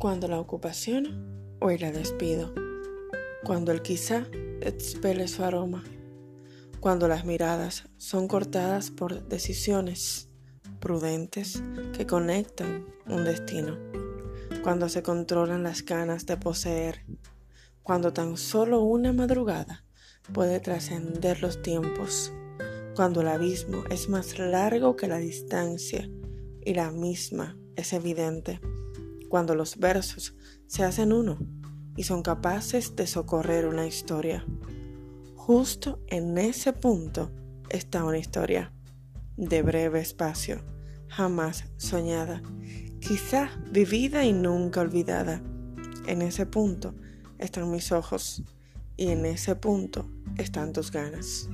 cuando la ocupación hoy la despido, cuando el quizá expele su aroma, cuando las miradas son cortadas por decisiones prudentes que conectan un destino, cuando se controlan las ganas de poseer, cuando tan solo una madrugada puede trascender los tiempos, cuando el abismo es más largo que la distancia y la misma es evidente, cuando los versos se hacen uno y son capaces de socorrer una historia. Justo en ese punto está una historia de breve espacio, jamás soñada, quizá vivida y nunca olvidada. En ese punto están mis ojos y en ese punto están tus ganas.